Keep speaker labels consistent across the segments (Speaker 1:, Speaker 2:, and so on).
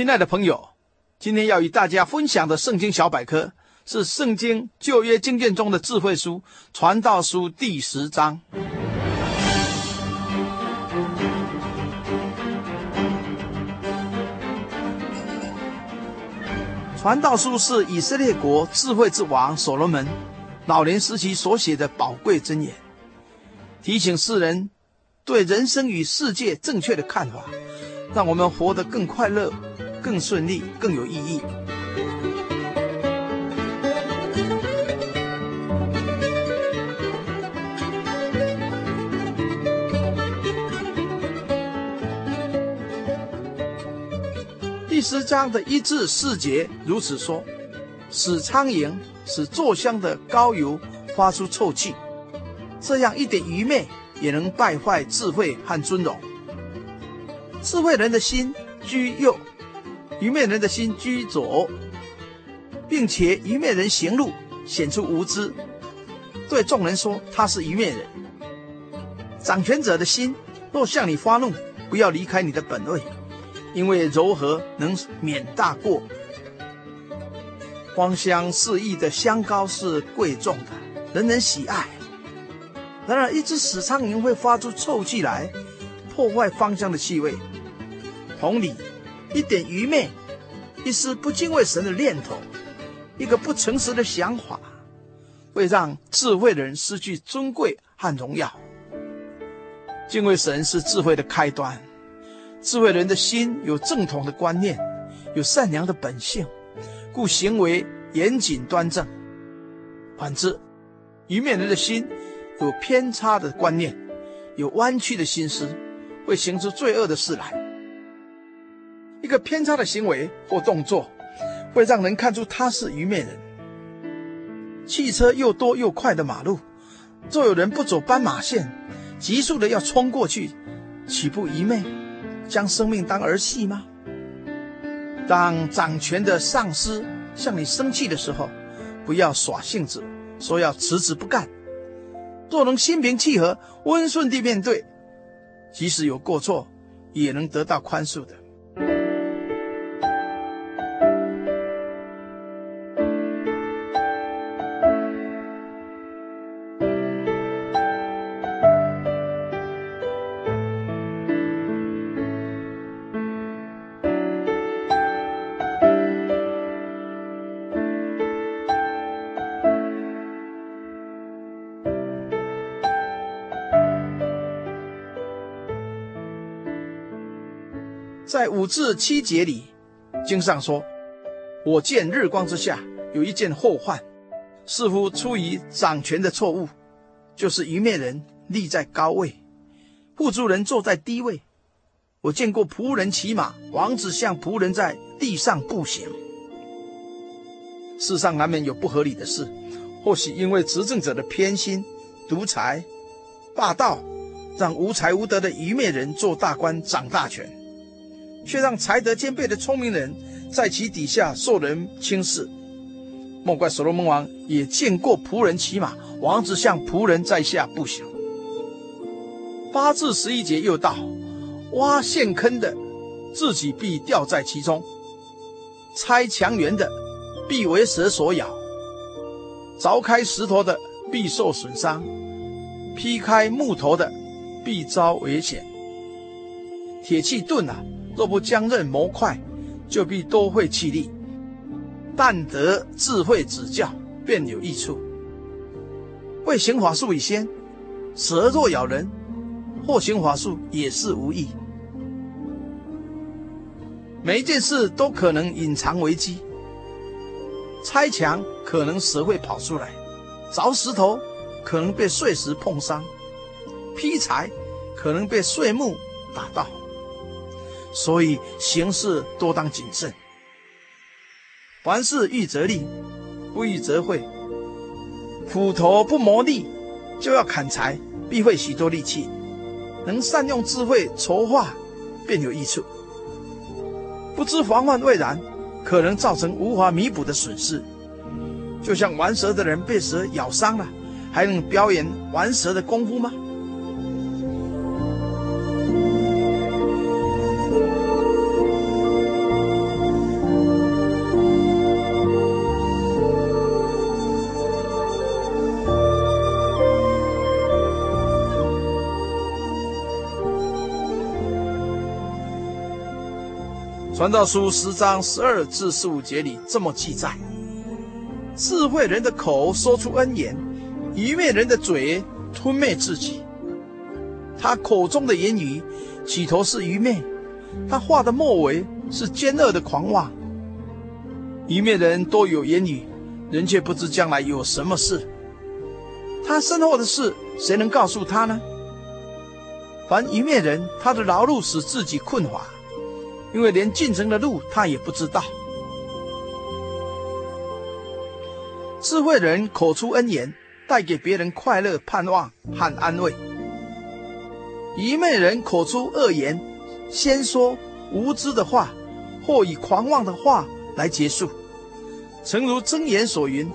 Speaker 1: 亲爱的朋友，今天要与大家分享的圣经小百科是圣经旧约经卷中的智慧书《传道书》第十章。《传道书》是以色列国智慧之王所罗门老年时期所写的宝贵箴言，提醒世人对人生与世界正确的看法，让我们活得更快乐。更顺利，更有意义。第十章的一至四节如此说：使苍蝇、使坐香的膏油发出臭气，这样一点愚昧也能败坏智慧和尊荣。智慧人的心居右。愚昧人的心居左，并且愚昧人行路显出无知，对众人说他是愚昧人。掌权者的心若向你发怒，不要离开你的本位，因为柔和能免大过。芳香四溢的香膏是贵重的，人人喜爱。然而，一只死苍蝇会发出臭气来，破坏芳香的气味。同理。一点愚昧，一丝不敬畏神的念头，一个不诚实的想法，会让智慧的人失去尊贵和荣耀。敬畏神是智慧的开端。智慧人的心有正统的观念，有善良的本性，故行为严谨端正。反之，愚昧人的心有偏差的观念，有弯曲的心思，会行出罪恶的事来。一个偏差的行为或动作，会让人看出他是愚昧人。汽车又多又快的马路，若有人不走斑马线，急速的要冲过去，岂不愚昧，将生命当儿戏吗？当掌权的上司向你生气的时候，不要耍性子，说要辞职不干。若能心平气和、温顺地面对，即使有过错，也能得到宽恕的。在五至七节里，经上说：“我见日光之下有一件祸患，似乎出于掌权的错误，就是愚昧人立在高位，富足人坐在低位。我见过仆人骑马，王子像仆人在地上步行。世上难免有不合理的事，或许因为执政者的偏心、独裁、霸道，让无才无德的愚昧人做大官、掌大权。”却让才德兼备的聪明人在其底下受人轻视，莫怪所罗门王也见过仆人骑马，王子向仆人在下不行。八至十一节又道：挖陷坑的，自己必掉在其中；拆墙垣的，必为蛇所咬；凿开石头的，必受损伤；劈开木头的，必遭危险。铁器钝啊！若不将刃磨快，就必多费气力。但得智慧指教，便有益处。为行法术以先，蛇若咬人，或行法术也是无益。每一件事都可能隐藏危机。拆墙可能蛇会跑出来，凿石头可能被碎石碰伤，劈柴可能被碎木打到，所以行事多当谨慎。凡事预则立，不预则废。斧头不磨利，就要砍柴，必费许多力气。能善用智慧筹划，便有益处。不知防范未然，可能造成无法弥补的损失。就像玩蛇的人被蛇咬伤了，还能表演玩蛇的功夫吗？传道书十章十二至十五节里这么记载：智慧人的口说出恩言，愚昧人的嘴吞灭自己。他口中的言语起头是愚昧，他话的末尾是奸恶的狂妄。愚昧人多有言语，人却不知将来有什么事。他身后的事，谁能告诉他呢？凡愚昧人，他的劳碌使自己困乏。因为连进城的路他也不知道。智慧人口出恩言，带给别人快乐、盼望和安慰；愚昧人口出恶言，先说无知的话，或以狂妄的话来结束。诚如箴言所云：“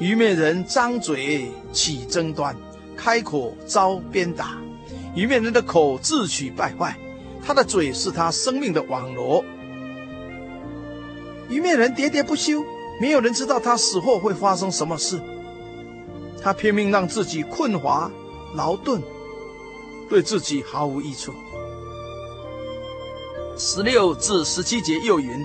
Speaker 1: 愚昧人张嘴起争端，开口遭鞭打。愚昧人的口自取败坏。”他的嘴是他生命的网罗。愚昧人喋喋不休，没有人知道他死后会发生什么事。他拼命让自己困乏、劳顿，对自己毫无益处。十六至十七节又云：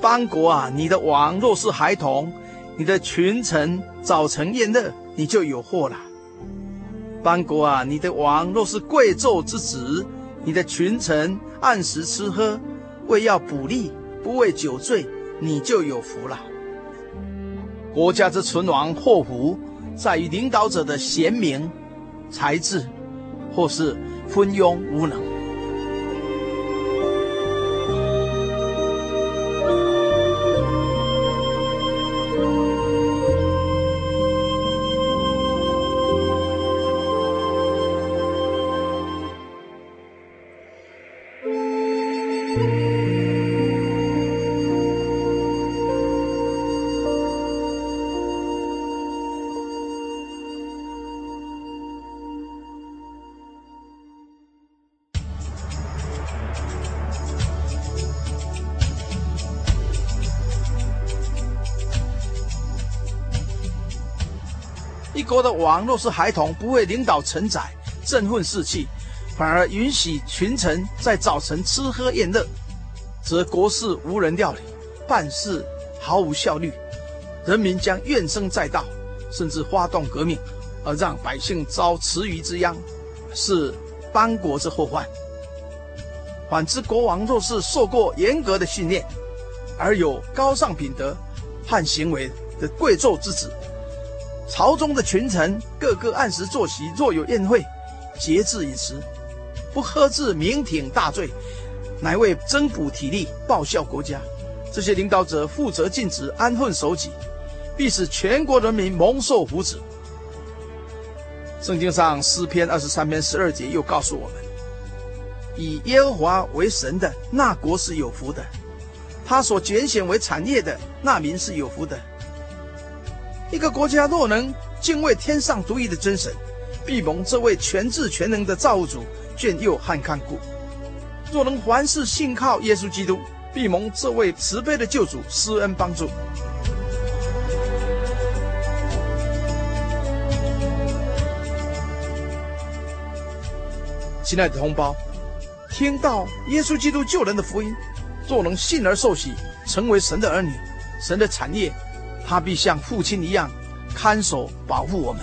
Speaker 1: 邦国啊，你的王若是孩童，你的群臣早晨宴乐，你就有祸了。邦国啊，你的王若是贵胄之子。你的群臣按时吃喝，为要补力，不为酒醉，你就有福了。国家之存亡祸福，在于领导者的贤明、才智，或是昏庸无能。国的王若是孩童，不为领导臣宰，振奋士气，反而允许群臣在早晨吃喝宴乐，则国事无人料理，办事毫无效率，人民将怨声载道，甚至发动革命，而让百姓遭池鱼之殃，是邦国之祸患。反之，国王若是受过严格的训练，而有高尚品德和行为的贵胄之子。朝中的群臣个个按时坐席，若有宴会，节制饮食，不喝至酩酊大醉，乃为增补体力，报效国家。这些领导者负责尽职，安分守己，必使全国人民蒙受福祉。圣经上诗篇二十三篇十二节又告诉我们：以耶和华为神的那国是有福的，他所拣选为产业的那民是有福的。一个国家若能敬畏天上独一的真神，必蒙这位全智全能的造物主眷佑和看顾；若能凡事信靠耶稣基督，必蒙这位慈悲的救主施恩帮助。亲爱的同胞，听到耶稣基督救人的福音，若能信而受洗，成为神的儿女，神的产业。他必像父亲一样看守保护我们。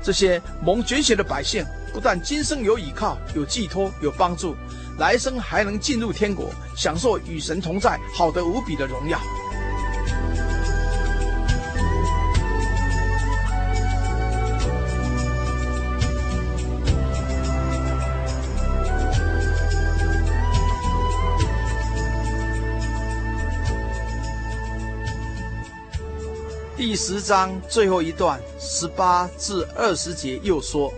Speaker 1: 这些蒙拣选的百姓，不但今生有依靠、有寄托、有帮助，来生还能进入天国，享受与神同在、好的无比的荣耀。第十章最后一段十八至二十节又说：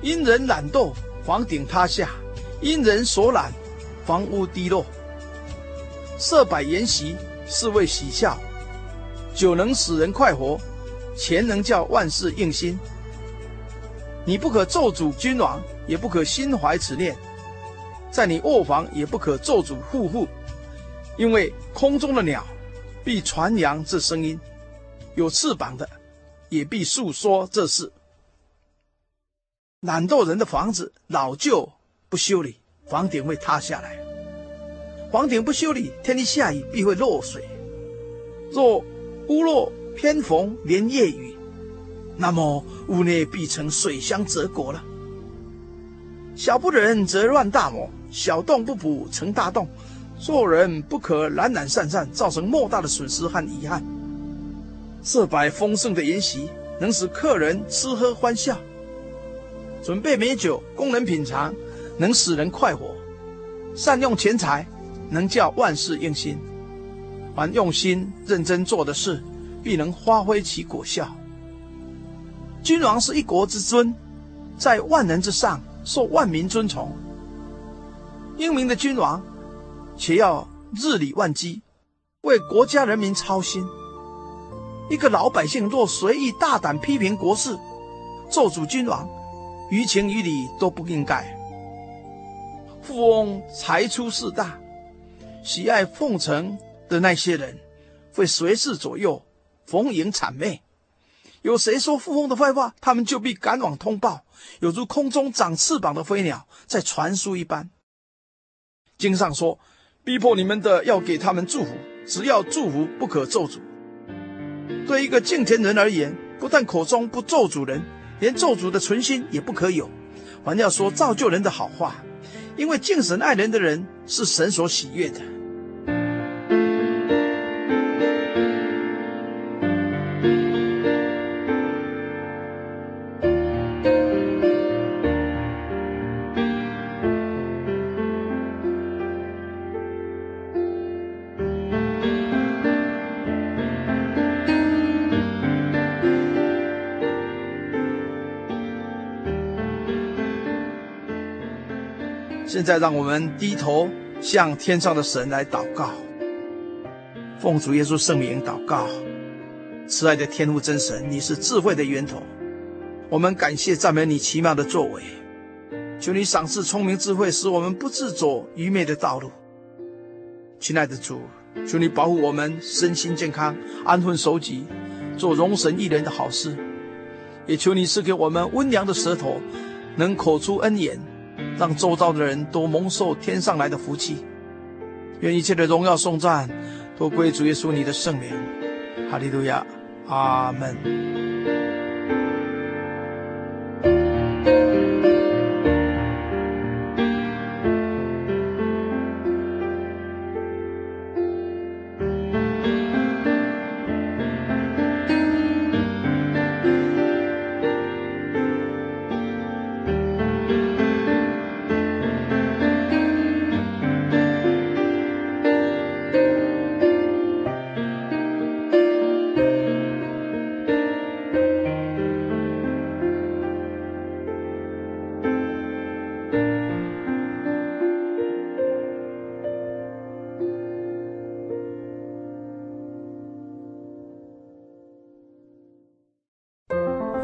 Speaker 1: 因人懒惰，房顶塌下；因人所懒，房屋低落。设摆筵席是为喜笑，酒能使人快活，钱能叫万事应心。你不可咒诅君王，也不可心怀此念。在你卧房也不可咒诅户户，因为空中的鸟必传扬这声音，有翅膀的也必诉说这事。懒惰人的房子老旧不修理，房顶会塌下来；房顶不修理，天气下雨必会漏水。若屋漏偏逢连夜雨，那么屋内必成水乡泽国了。小不忍则乱大谋。小洞不补成大洞，做人不可懒懒散散，造成莫大的损失和遗憾。设摆丰盛的筵席，能使客人吃喝欢笑；准备美酒供人品尝，能使人快活。善用钱财，能叫万事应心。凡用心认真做的事，必能发挥其果效。君王是一国之尊，在万人之上，受万民尊崇。英明的君王，且要日理万机，为国家人民操心。一个老百姓若随意大胆批评国事，咒诅君王，于情于理都不应该。富翁财出势大，喜爱奉承的那些人，会随侍左右，逢迎谄媚。有谁说富翁的坏话，他们就必赶往通报，有如空中长翅膀的飞鸟在传书一般。经上说，逼迫你们的要给他们祝福，只要祝福，不可咒诅。对一个敬虔人而言，不但口中不咒主人，连咒主的存心也不可有，还要说造就人的好话，因为敬神爱人的人是神所喜悦的。现在让我们低头向天上的神来祷告，奉主耶稣圣名祷告，慈爱的天父真神，你是智慧的源头，我们感谢赞美你奇妙的作为，求你赏赐聪明智慧，使我们不自走愚昧的道路。亲爱的主，求你保护我们身心健康，安分守己，做荣神益人的好事，也求你赐给我们温良的舌头，能口出恩言。让周遭的人都蒙受天上来的福气，愿一切的荣耀颂赞都归主耶稣你的圣名，哈利路亚，阿
Speaker 2: 门。